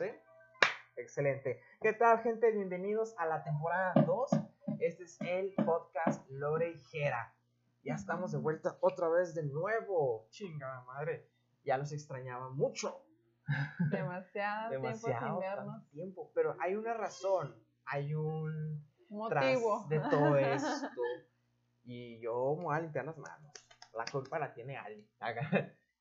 ¿Sí? Excelente. ¿Qué tal, gente? Bienvenidos a la temporada 2. Este es el podcast Lore y Jera. Ya estamos de vuelta otra vez de nuevo. Chinga madre. Ya los extrañaba mucho. Demasiado, Demasiado tiempo sin vernos. tiempo. Pero hay una razón. Hay un Motivo. de todo esto. Y yo me voy a limpiar las manos. La culpa la tiene Ali.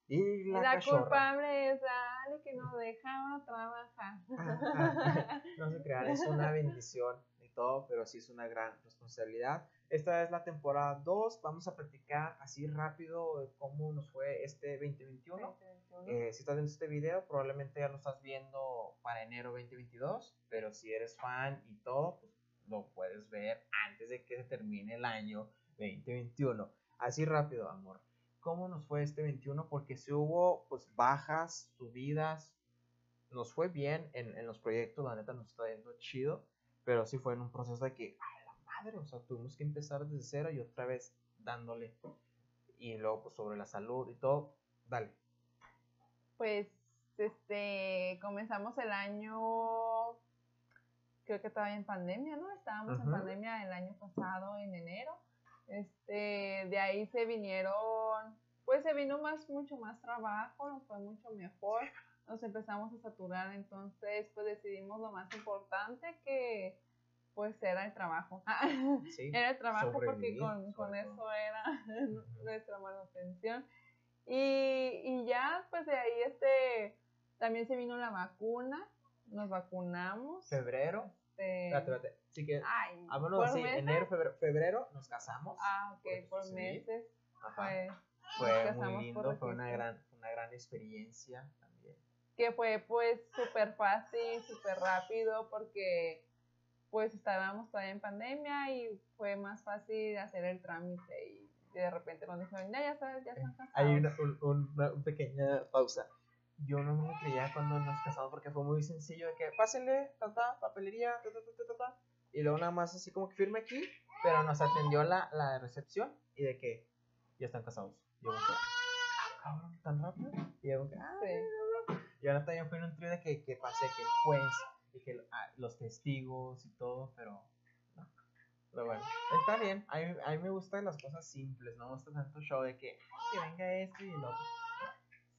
Y la, La culpable es Ale que no deja trabajar. Ajá. No se crean, es una bendición y todo, pero sí es una gran responsabilidad. Esta es la temporada 2. Vamos a platicar así rápido cómo nos fue este 2021. Eh, si estás viendo este video, probablemente ya lo estás viendo para enero 2022, pero si eres fan y todo, pues lo puedes ver antes de que se termine el año 2021. Así rápido, amor. ¿Cómo nos fue este 21? Porque si hubo pues bajas, subidas, nos fue bien en, en los proyectos, la neta nos está yendo chido, pero sí fue en un proceso de que, a la madre, o sea, tuvimos que empezar desde cero y otra vez dándole. Y luego pues sobre la salud y todo, dale. Pues, este, comenzamos el año, creo que todavía en pandemia, ¿no? Estábamos en Ujú. pandemia el año pasado, en enero. Este, de ahí se vinieron, pues se vino más, mucho más trabajo, nos fue mucho mejor, nos empezamos a saturar, entonces pues decidimos lo más importante que pues era el trabajo. Sí. Era el trabajo porque con, con eso era nuestra manutención. Y, y ya, pues de ahí este, también se vino la vacuna, nos vacunamos. febrero. Este, Espérate, espérate. Así que, ay, enero, febrero, febrero nos casamos. Ah, ok, Pues, por sí. meses. Ajá. Fue, fue muy lindo, fue una gran, una gran experiencia también. que fue pues súper fácil, súper rápido porque pues estábamos todavía en pandemia y fue más fácil hacer el trámite y de repente nos dijeron, ya, ya sabes, ya están casados. Hay una, un- un- una pequeña pausa. Yo no me creía cuando nos casamos porque fue muy sencillo de que pásenle, ta, ta, papelería, ta, ta, ta, ta, ta, ta", y luego nada más así como que firme aquí, pero nos atendió la, la de recepción y de que ya están casados. Yo como que, "Ah, cabrón, tan rápido. Y yo como que, ah. Y ahora también fue en un trío de que, que pasé que el juez y que ah, los testigos y todo, pero no. Pero bueno, está bien. A mí, a mí me gustan las cosas simples, no me gusta tanto show de que, que venga esto y el otro.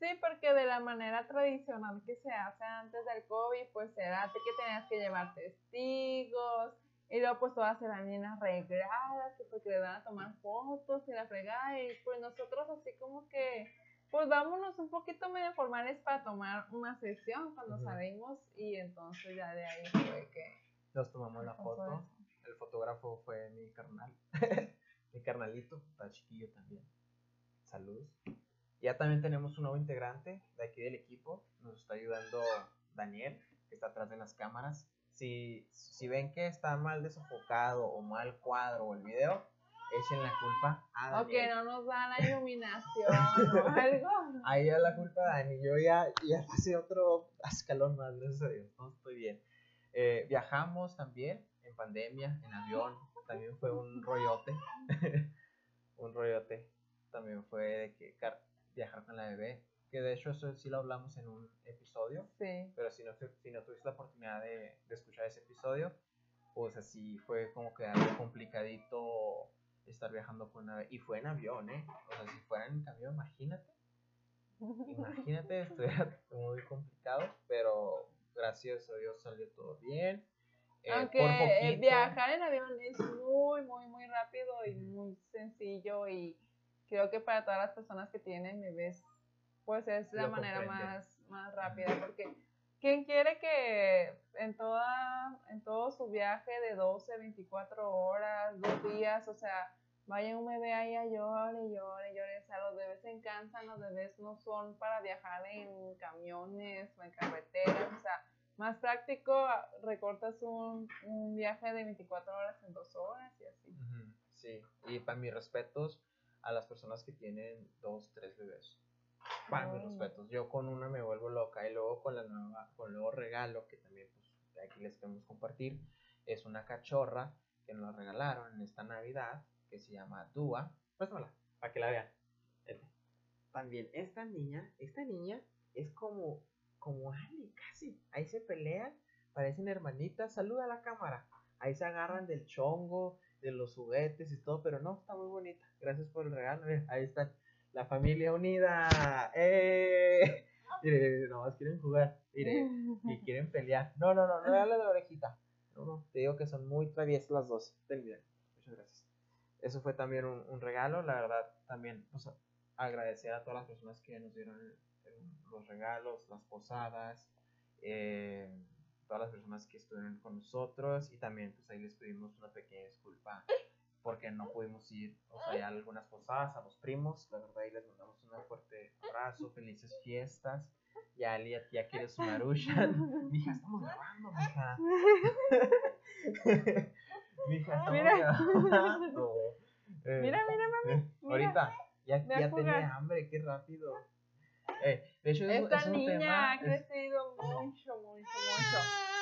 Sí, porque de la manera tradicional que se hace antes del COVID, pues era que tenías que llevar testigos, y luego pues todas eran bien arregladas, que porque le van a tomar fotos y la fregada, y pues nosotros así como que, pues vámonos un poquito medio formales para tomar una sesión cuando salimos, y entonces ya de ahí fue que Nos tomamos la foto. El fotógrafo fue mi carnal. mi carnalito, está chiquillo también. Saludos. Ya también tenemos un nuevo integrante de aquí del equipo. Nos está ayudando Daniel, que está atrás de las cámaras. Si, si ven que está mal desofocado o mal cuadro o el video, echen la culpa a O que Daniel. no nos da la iluminación o algo. Ahí ya la culpa a Dani. Yo ya, ya pasé otro escalón más, gracias a Dios. No estoy bien. Eh, viajamos también en pandemia, en avión. También fue un rollote. un rollote. También fue de que viajar con la bebé. Que de hecho eso sí lo hablamos en un episodio. Sí. Pero si no, si no tuviste la oportunidad de, de escuchar ese episodio, pues así fue como que algo complicadito estar viajando con una bebé. Y fue en avión, ¿eh? O sea, si fuera en camión, imagínate. Imagínate, estuviera muy complicado, pero gracias a Dios salió todo bien. Eh, Aunque por poquito, viajar en avión es muy, muy, muy rápido y muy sencillo y creo que para todas las personas que tienen bebés, pues es la Lo manera más, más rápida porque ¿quién quiere que en, toda, en todo su viaje de 12, 24 horas, dos días, o sea, vaya un bebé ahí a llore, llore, llore, o sea, los bebés se cansan, los bebés no son para viajar en camiones o en carreteras, o sea, más práctico, recortas un, un viaje de 24 horas en dos horas y así. Sí, y para mis respetos a las personas que tienen dos, tres bebés. Para mis Ay. respetos. Yo con una me vuelvo loca y luego con la nueva, con el nuevo regalo que también pues, aquí les queremos compartir, es una cachorra que nos la regalaron en esta Navidad que se llama Dua. Préstamela, para que la vean. Vete. También esta niña, esta niña es como como Ali, casi. Ahí se pelean, parecen hermanitas. Saluda a la cámara. Ahí se agarran del chongo, de los juguetes y todo, pero no, está muy bonita. Gracias por el regalo. ahí está la familia unida. ¡Eh! Mire, nomás quieren jugar. Mire, y quieren pelear. No, no, no, no dale de la orejita. No, no, te digo que son muy traviesas las dos. Ten Muchas gracias. Eso fue también un, regalo, la verdad, también pues, agradecer a todas las personas que nos dieron los regalos, las posadas, eh, todas las personas que estuvieron con nosotros y también pues ahí les pedimos una pequeña disculpa porque no pudimos ir, o sea, a algunas posadas, a los primos, la verdad ahí les mandamos un fuerte abrazo, felices fiestas. Y Ali ya quiere su Marushan. Mija, estamos grabando, mija. mija, estamos mira. grabando. Eh, mira, mira, mami. Eh, ahorita, ya, ya tenía hambre, qué rápido. Eh, de hecho, Esta es, niña ha crecido mucho, mucho, mucho.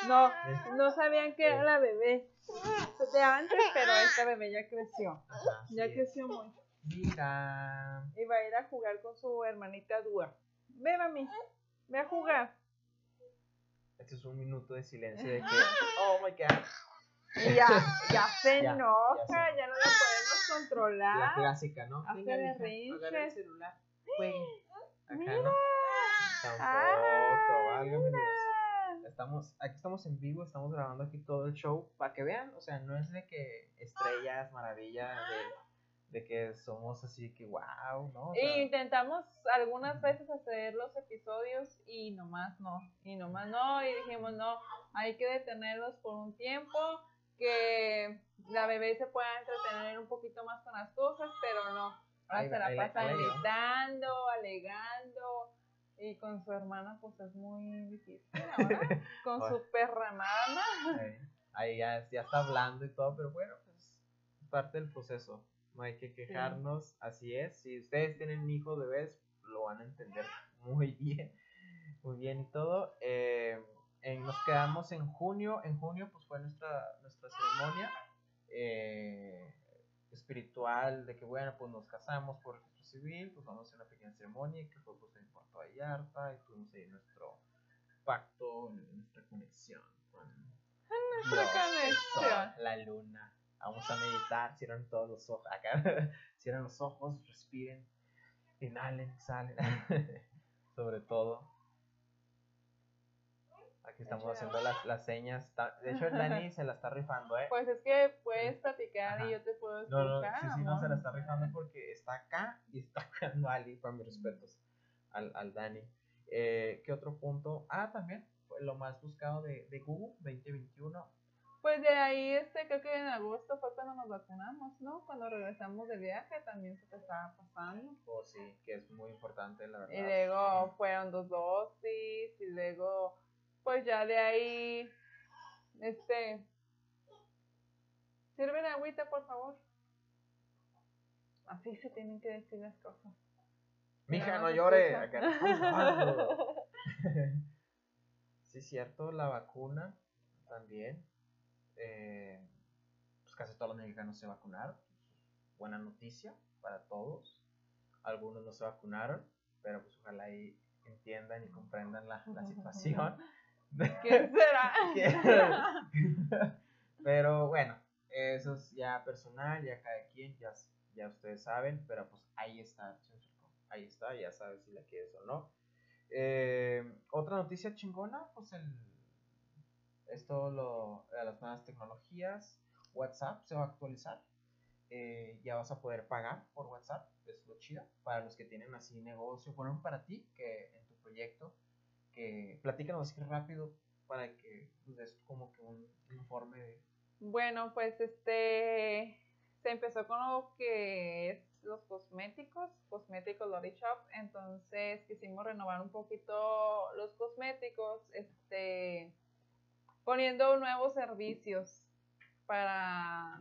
No, no sabían que era la bebé de antes, pero esta bebé ya creció. ya creció mucho. Mira. Y va a ir a jugar con su hermanita Dua. Ve, mami. Ve a jugar. Este es un minuto de silencio de que. Oh my god. ya, ya se enoja, ya, no la podemos controlar. La clásica, ¿no? Hace el celular. Acá no. Tampoco, válgame Estamos, aquí estamos en vivo, estamos grabando aquí todo el show para que vean, o sea, no es de que estrellas, maravilla, de, que somos así que wow, ¿no? intentamos algunas veces hacer los episodios y nomás no, y nomás no, y dijimos no, hay que detenerlos por un tiempo, que la bebé se pueda entretener un poquito más con las cosas, pero no, ahora se la pasa gritando, alegando, y con su hermana, pues es muy difícil con su perra hermana. Ahí, ya, ya, está hablando y todo, pero bueno, pues es parte del proceso. No hay que quejarnos, así es. Si ustedes tienen hijos, bebés, lo van a entender muy bien. Muy bien y todo. Eh, nos quedamos en junio. En junio, pues fue nuestra, nuestra ceremonia. Eh, espiritual de que bueno pues nos casamos por registro civil pues vamos a hacer una pequeña ceremonia que fue pues en Puerto Vallarta y tuvimos ahí nuestro pacto nuestra conexión con nuestra conexión. La luna. Vamos a meditar. Cierran todos los ojos. Acá. Cierran los ojos respiren. Inhalen salen sobre todo Aquí estamos haciendo las, las señas. De hecho, Dani se la está rifando, ¿eh? Pues es que puedes platicar y yo te puedo escuchar. No, no, sí, sí, no, se la está rifando porque está acá y está cuidando a Ali, para mis respetos, al, al Dani. Eh, ¿Qué otro punto? Ah, también, fue lo más buscado de, de Google 2021. Pues de ahí, este, creo que en agosto fue cuando nos vacunamos, ¿no? Cuando regresamos del viaje también se te estaba pasando. Oh, sí, que es muy importante, la verdad. Y luego fueron dos dosis, y luego pues ya de ahí, este, sirve la agüita, por favor. Así se tienen que decir las cosas. Mija, no, llore. Acá sí, cierto, la vacuna también. Eh, pues casi todos los mexicanos se vacunaron. Buena noticia para todos. Algunos no se vacunaron, pero pues ojalá ahí entiendan y comprendan la, la situación. ¿Quién será? pero bueno, eso es ya personal, ya cada quien, ya, ya ustedes saben, pero pues ahí está, ahí está, ya sabes si la quieres o no. Eh, otra noticia chingona, pues el, esto lo, de las nuevas tecnologías, WhatsApp se va a actualizar. Eh, ya vas a poder pagar por WhatsApp, es lo chido, para los que tienen así negocio, bueno, para ti que en tu proyecto platícanos así rápido para que pues, des como que un, informe de... Bueno, pues este se empezó con lo que es los cosméticos, cosméticos Lori Shop, entonces quisimos renovar un poquito los cosméticos, este poniendo nuevos servicios para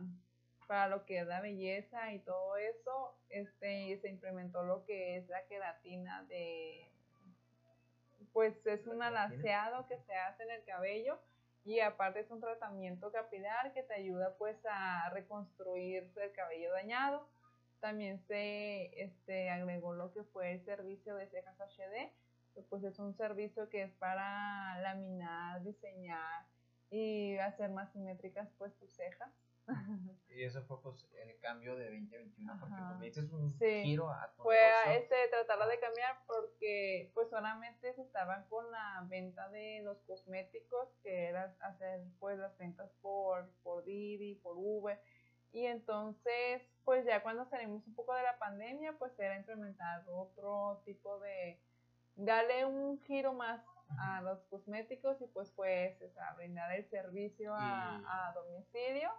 para lo que es la belleza y todo eso, este se implementó lo que es la queratina de pues es un alaceado que se hace en el cabello y aparte es un tratamiento capilar que te ayuda pues a reconstruir el cabello dañado. También se este, agregó lo que fue el servicio de cejas HD, pues es un servicio que es para laminar, diseñar y hacer más simétricas pues tus cejas. Y eso fue pues el cambio de 2021, porque Ajá. pues, me dices un Sí. giro a tu Fue a, este tratarla de cambiar porque pues solamente se estaban con la venta de los cosméticos que era hacer pues las ventas por por Didi, por Uber y entonces pues ya cuando salimos un poco de la pandemia pues era implementar otro tipo de darle un giro más a los cosméticos y pues fue ese, o sea, brindar el servicio a, a domicilio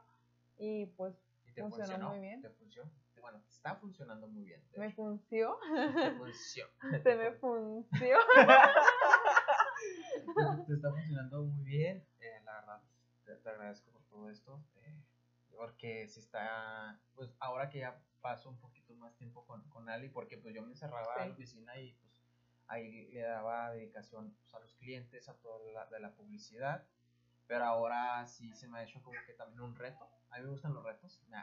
y pues Y te funcionó funcionó muy bien. Te funcionó. Bueno, está funcionando muy bien. me hecho. funcionó, Te funcionó. se me funcionó. te está funcionando muy bien. eh, la verdad, te, te agradezco por todo esto. eh, porque si está, pues ahora que ya paso un poquito más tiempo con, con Ali, porque pues yo me encerraba Sí. en la oficina y pues ahí le daba dedicación pues, a los clientes, a toda la, de la publicidad. Pero ahora sí se me ha hecho como que también un reto. Mí me gustan los retos, me,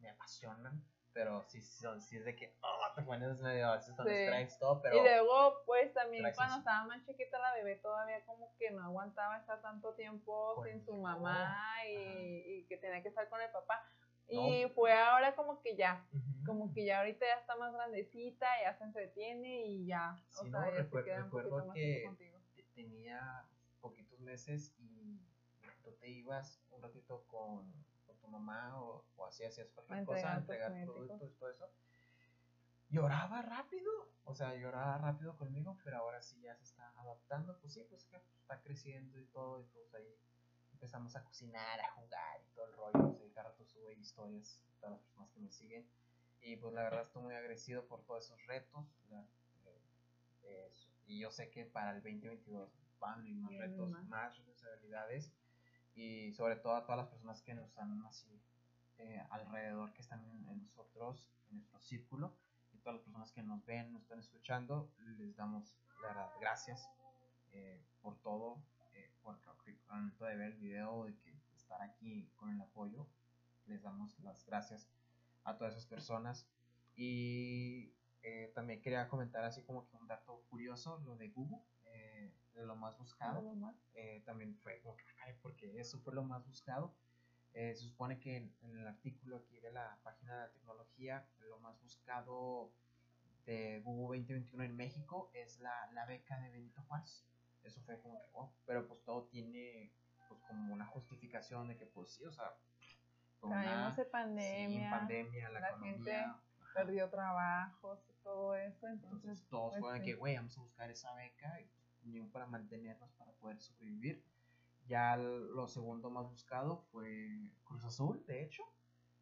me apasionan. Pero sí, son, sí es de que oh, te pones medio a veces con Sí. strikes, todo. Pero Y luego, pues también cuando estaba más chiquita la bebé todavía como que no aguantaba estar tanto tiempo Con sin su mamá y, y que tenía que estar con el papá. Y fue ahora como que ya, Ujú. como que ya ahorita ya está más grandecita, ya se entretiene y ya, o Sí, sea, no, ya recuer- se queda un recuerdo más que- contigo. te- tenía poquitos meses y tú te ibas un ratito con, con tu mamá o, o así hacías cualquier cosa, entregar productos y todo eso. Lloraba rápido, o sea, lloraba rápido conmigo, pero ahora sí ya se está adaptando. Pues sí, pues que está creciendo y todo, y pues ahí empezamos a cocinar, a jugar y todo el rollo. Pues ahí cada rato sube historias, todas las personas que me siguen. Y pues la verdad estoy muy agradecido por todos esos retos. la- eh. Y yo sé que para el 2022 van a más retos, más responsabilidades. Y sobre todo a todas las personas que nos están así eh, alrededor, que están en, nosotros, en nuestro círculo. Y todas las personas que nos ven, nos están escuchando, les damos la verdad gracias eh, por todo, eh, por al momento de ver el video, de que estar aquí con el apoyo, les damos las gracias a todas esas personas. Y eh, también quería comentar así como que un dato curioso, lo de Google, eh, de lo más buscado eh, también fue como porque eso fue lo más buscado. Eh, se supone que en, en el artículo aquí de la página de la tecnología, lo más buscado de Google 2021 en México es la, la beca de Benito Juárez. Eso fue como que, wow, pero pues todo tiene pues como una justificación de que pues sí, o sea, una- en sí, pandemia, pandemia, la, la economía, gente perdió trabajos todo eso, entonces, Entonces todos pues, fueron sí. que, güey, vamos a buscar esa beca y para mantenernos, para poder sobrevivir. Ya lo segundo más buscado fue Cruz Azul, de hecho.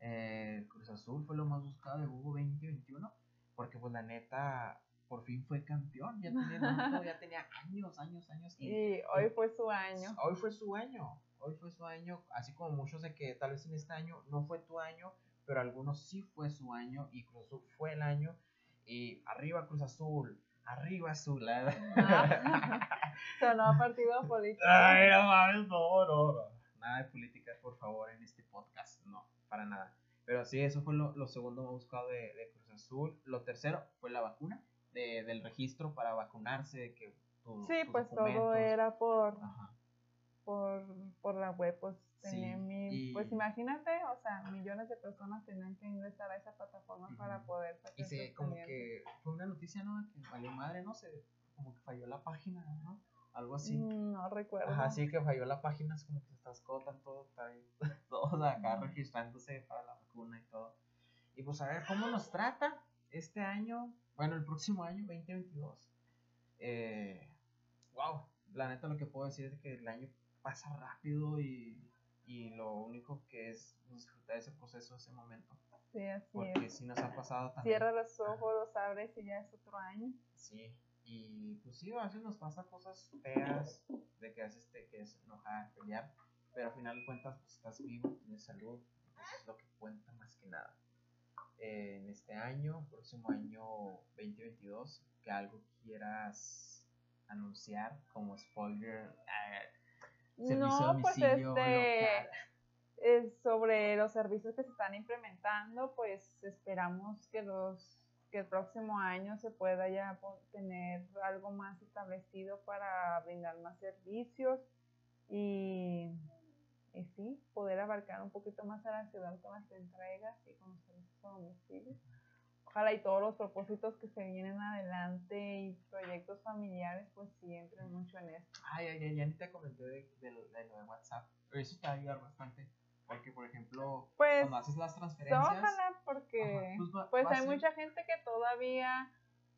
Eh, Cruz Azul fue lo más buscado de Google 2021, porque pues la neta, por fin fue campeón. Ya tenía, tanto, ya tenía años, años, años. Y y hoy fue su año. Hoy fue su año, hoy fue su año, así como muchos de que tal vez en este año no fue tu año, pero algunos sí fue su año y Cruz Azul fue el año. Y arriba Cruz Azul, arriba Azul. la verdad. Ah, Sonó partido político. Ay, no mames, no, no, no. Nada de política, por favor, en este podcast, no, para nada. Pero sí, eso fue lo, lo segundo más buscado de, de Cruz Azul. Lo tercero fue la vacuna, de, del registro para vacunarse, de que tu- Sí, pues todo era por, Ajá. por, por la web, pues Sí, mi- y- pues imagínate, o sea, millones de personas tenían que ingresar a esa plataforma para poder sacar Y se, sus como que fue una noticia, ¿no? Que valió madre, no sé, como que falló la página, ¿no? Algo así. Mm, No recuerdo. Ajá, sí que falló la página, es como que se tanto, está ahí, todos acá registrándose para la vacuna y todo. Y pues a ver cómo nos trata este año, bueno, el próximo año, 2022. Eh, wow, la neta lo que puedo decir es que el año pasa rápido y, y lo único que es disfrutar ese proceso, ese momento. Sí, así Porque es. si nos ha pasado también. Cierra los ojos, los abres y ya es otro año. Sí, y pues sí, a veces nos pasa cosas feas, de que a veces te quieres enojar, pelear, pero al final de cuentas pues estás vivo, tienes salud, y pues es lo que cuenta más que nada. Eh, en este año, próximo año 2022, que algo quieras anunciar como spoiler, eh, servicio a No, pues este, es sobre los servicios que se están implementando, pues esperamos que los que el próximo año se pueda ya tener algo más establecido para brindar más servicios y, y sí, poder abarcar un poquito más a la ciudad con las entregas y con los servicios a domicilio. Ojalá y todos los propósitos que se vienen adelante y proyectos familiares, pues sí entren mucho en esto. Ay, ay, ay, ya ni te comenté de, de, lo de WhatsApp, pero eso te va a ayudar bastante. Porque, por ejemplo, pues, cuando haces las transferencias. Ojalá, porque pues, pues hay mucha gente que todavía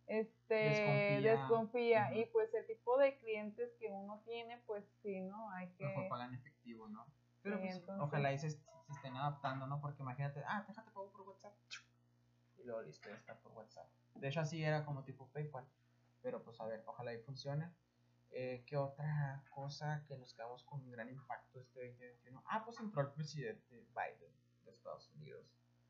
este desconfía, y pues el tipo de clientes que uno tiene, pues sí, ¿no? Hay que. Mejor pagan efectivo, ¿no? Pero pues, ojalá y se, estén adaptando, ¿no? Porque imagínate, ah, déjate pago por WhatsApp. Y luego listo, ya está por WhatsApp. De hecho, así era como tipo PayPal. Pero pues a ver, ojalá y funcione. Eh, ¿Qué otra cosa que nos quedamos con un gran impacto este 2021? Ah, pues entró el presidente Biden de Estados Unidos.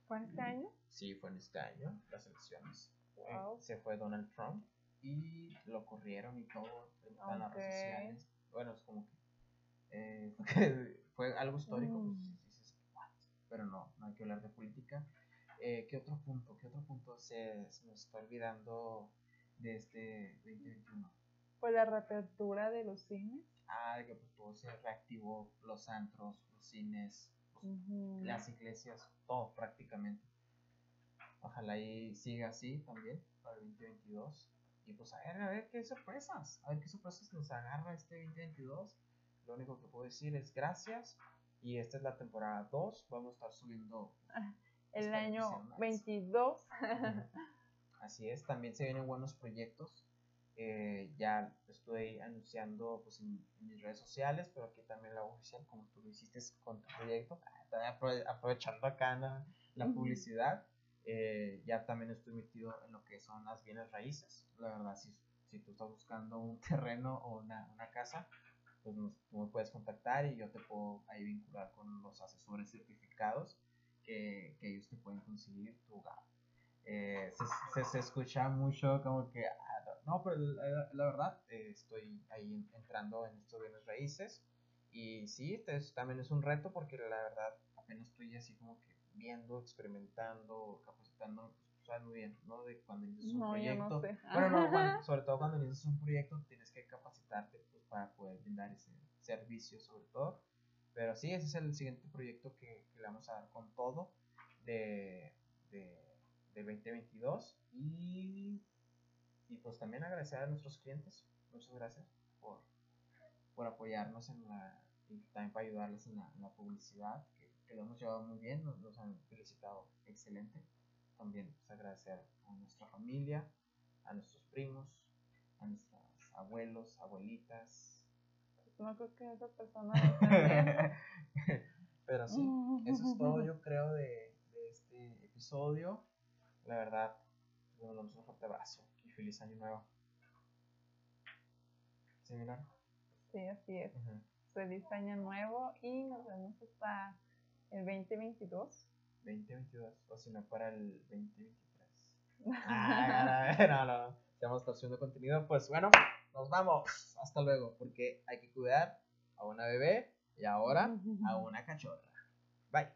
¿Fue en este año? Sí, fue en este año, las elecciones. Eh, se fue Donald Trump y lo corrieron y todo en las redes sociales. Bueno, es como que eh, fue algo histórico, pues, mm. pero no, no hay que hablar de política. ¿Qué otro punto? ¿Qué otro punto se, se nos está olvidando de este 2021? Pues la reapertura de los cines. Ah, que pues todo se reactivó, los antros, los cines, las iglesias, todo prácticamente. Ojalá y siga así también para el 2022. Y pues a ver, a ver qué sorpresas, a ver qué sorpresas nos agarra este 2022. Lo único que puedo decir es gracias. Y esta es la temporada 2. Vamos a estar subiendo el año 22. Así es, también se vienen buenos proyectos. Eh, ya estoy anunciando pues, en, mis redes sociales, pero aquí también la oficial, como tú lo hiciste con tu proyecto, ah, aprovechando acá la, publicidad. Eh, ya también estoy metido en lo que son las bienes raíces. La verdad, si, si tú estás buscando un terreno o una, una casa, pues tú me puedes contactar y yo te puedo ahí vincular con los asesores certificados que, que ellos te pueden conseguir tu hogar. Eh, se, se, escucha mucho como que no, pero la, verdad, eh, estoy ahí entrando en estos bienes raíces. Y sí, también es un reto porque la verdad apenas estoy así como que viendo, experimentando, capacitando, pues sabes muy bien, ¿no? De cuando inicias un proyecto. No sé. Bueno, no, sobre todo cuando inicias un proyecto tienes que capacitarte pues, para poder brindar ese servicio sobre todo. Pero sí, ese es el siguiente proyecto que, le vamos a dar con todo de, de, de 2022. Y y pues también agradecer a nuestros clientes. Muchas gracias por, por apoyarnos en la, y también para ayudarles en la, publicidad, que, lo hemos llevado muy bien, nos, nos han felicitado excelente. También pues, agradecer a nuestra familia, a nuestros primos, a nuestros abuelos, abuelitas. No creo que esa persona Pero sí, eso es todo yo creo de, de este episodio. La verdad, nos damos un fuerte abrazo feliz año nuevo. ¿Sí, mira? Sí, así es. Feliz año nuevo y nos vemos hasta el 2022. 2022, o si no, para el 2023. ah, no, no, no. Si vamos estar subiendo contenido, pues bueno, nos vamos. Hasta luego, porque hay que cuidar a una bebé y ahora a una cachorra. Bye.